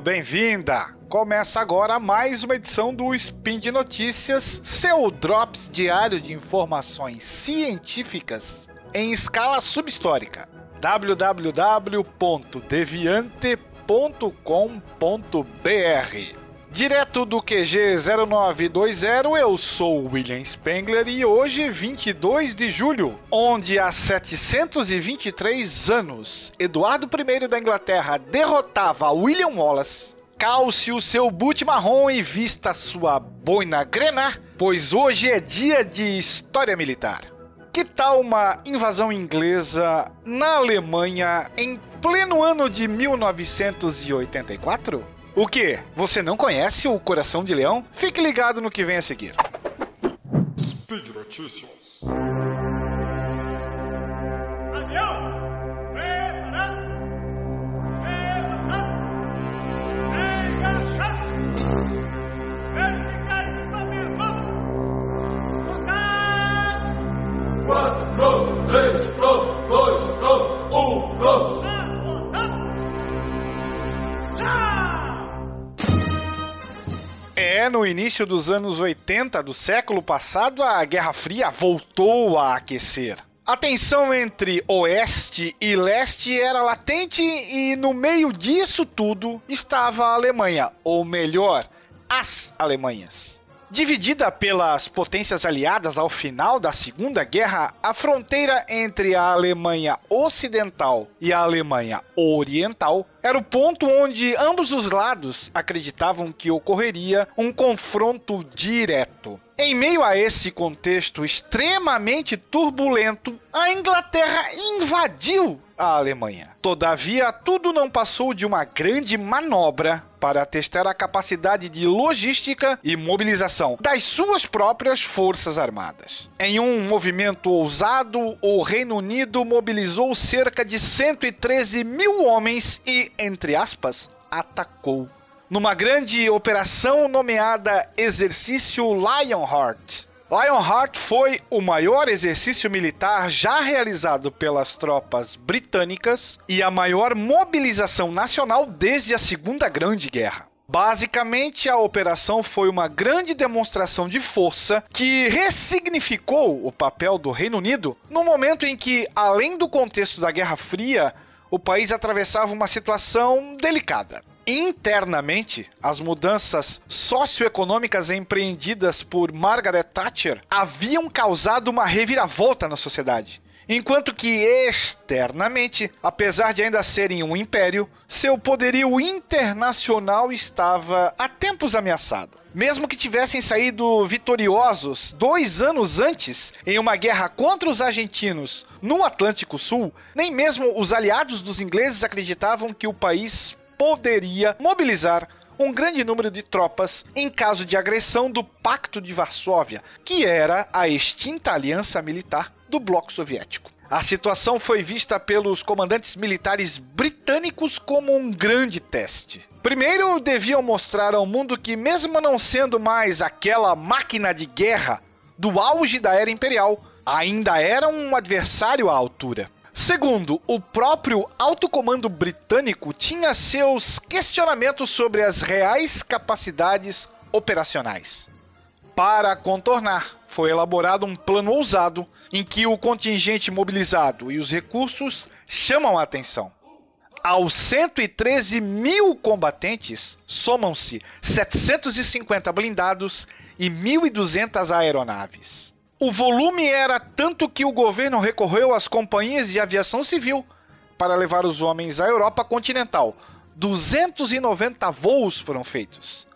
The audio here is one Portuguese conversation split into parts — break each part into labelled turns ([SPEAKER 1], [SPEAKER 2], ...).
[SPEAKER 1] bem-vinda! Começa agora mais uma edição do Spin de Notícias, seu drops diário de informações científicas em escala subhistórica. www.deviante.com.br Direto do QG 0920, eu sou William Spengler e hoje, 22 de julho, onde há 723 anos, Eduardo I da Inglaterra derrotava William Wallace, calce o seu boot marrom e vista sua boina grenar, pois hoje é dia de história militar. Que tal uma invasão inglesa na Alemanha em pleno ano de 1984? O que? Você não conhece o Coração de Leão? Fique ligado no que vem a seguir.
[SPEAKER 2] Speed Notícias.
[SPEAKER 3] Avião! Preparado! Engaixado! Contato!
[SPEAKER 2] Quatro, pronto, três, pronto, dois, pronto, um, pronto.
[SPEAKER 1] É, no início dos anos 80 do século passado, a Guerra Fria voltou a aquecer. A tensão entre oeste e leste era latente e no meio disso tudo estava a Alemanha, ou melhor, as Alemanhas. Dividida pelas potências aliadas ao final da Segunda Guerra, a fronteira entre a Alemanha Ocidental e a Alemanha Oriental era o ponto onde ambos os lados acreditavam que ocorreria um confronto direto. Em meio a esse contexto extremamente turbulento, a Inglaterra invadiu a Alemanha. Todavia, tudo não passou de uma grande manobra para testar a capacidade de logística e mobilização das suas próprias forças armadas. Em um movimento ousado, o Reino Unido mobilizou cerca de 113 mil homens e, entre aspas, atacou numa grande operação nomeada Exercício Lionheart. Lionheart foi o maior exercício militar já realizado pelas tropas britânicas e a maior mobilização nacional desde a Segunda Grande Guerra. Basicamente, a operação foi uma grande demonstração de força que ressignificou o papel do Reino Unido no momento em que, além do contexto da Guerra Fria, o país atravessava uma situação delicada. Internamente, as mudanças socioeconômicas empreendidas por Margaret Thatcher haviam causado uma reviravolta na sociedade. Enquanto que externamente, apesar de ainda serem um império, seu poderio internacional estava há tempos ameaçado. Mesmo que tivessem saído vitoriosos dois anos antes em uma guerra contra os argentinos no Atlântico Sul, nem mesmo os aliados dos ingleses acreditavam que o país poderia mobilizar um grande número de tropas em caso de agressão do Pacto de Varsóvia, que era a extinta aliança militar do bloco soviético. A situação foi vista pelos comandantes militares britânicos como um grande teste. Primeiro, deviam mostrar ao mundo que, mesmo não sendo mais aquela máquina de guerra do auge da era imperial, ainda era um adversário à altura. Segundo, o próprio alto comando britânico tinha seus questionamentos sobre as reais capacidades operacionais. Para contornar, foi elaborado um plano ousado em que o contingente mobilizado e os recursos chamam a atenção. Aos 113 mil combatentes somam-se 750 blindados e 1.200 aeronaves. O volume era tanto que o governo recorreu às companhias de aviação civil para levar os homens à Europa continental. 290 voos foram feitos,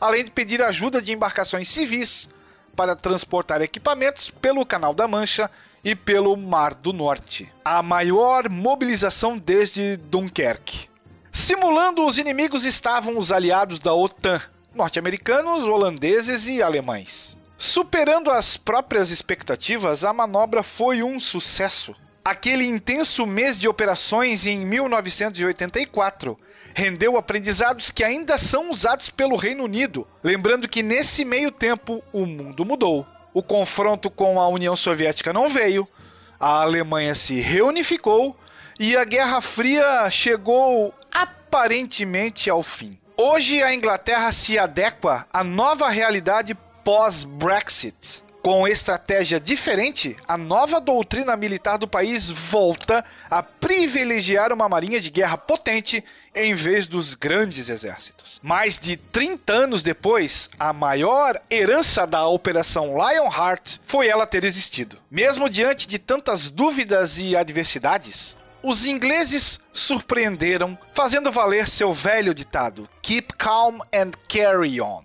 [SPEAKER 1] além de pedir ajuda de embarcações civis para transportar equipamentos pelo Canal da Mancha e pelo Mar do Norte. A maior mobilização desde Dunkerque. Simulando os inimigos estavam os aliados da OTAN, norte-americanos, holandeses e alemães. Superando as próprias expectativas, a manobra foi um sucesso. Aquele intenso mês de operações em 1984 rendeu aprendizados que ainda são usados pelo Reino Unido. Lembrando que nesse meio tempo o mundo mudou. O confronto com a União Soviética não veio, a Alemanha se reunificou e a Guerra Fria chegou aparentemente ao fim. Hoje a Inglaterra se adequa à nova realidade pós-Brexit. Com estratégia diferente, a nova doutrina militar do país volta a privilegiar uma marinha de guerra potente em vez dos grandes exércitos. Mais de 30 anos depois, a maior herança da Operação Lionheart foi ela ter existido. Mesmo diante de tantas dúvidas e adversidades, os ingleses surpreenderam, fazendo valer seu velho ditado: Keep calm and carry on.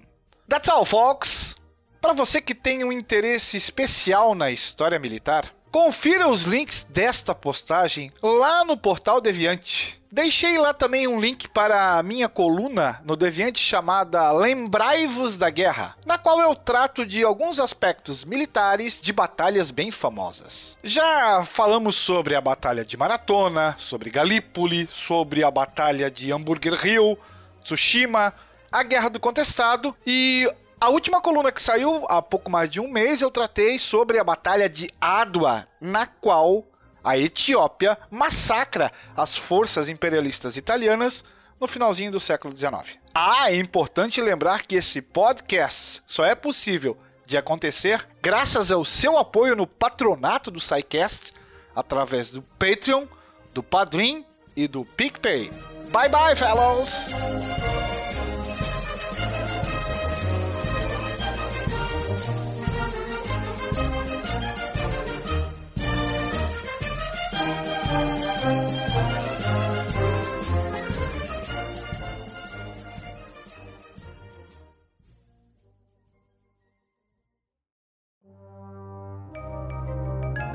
[SPEAKER 1] That's all, folks! Para você que tem um interesse especial na história militar, confira os links desta postagem lá no portal Deviante. Deixei lá também um link para a minha coluna no Deviante chamada Lembrai-vos da Guerra, na qual eu trato de alguns aspectos militares de batalhas bem famosas. Já falamos sobre a Batalha de Maratona, sobre Galípoli, sobre a Batalha de Hamburger Hill, Tsushima, a Guerra do Contestado e a última coluna que saiu há pouco mais de um mês eu tratei sobre a Batalha de Adwa, na qual a Etiópia massacra as forças imperialistas italianas no finalzinho do século XIX. Ah, é importante lembrar que esse podcast só é possível de acontecer graças ao seu apoio no patronato do SciCast através do Patreon, do Padrim e do PicPay. Bye bye, fellows!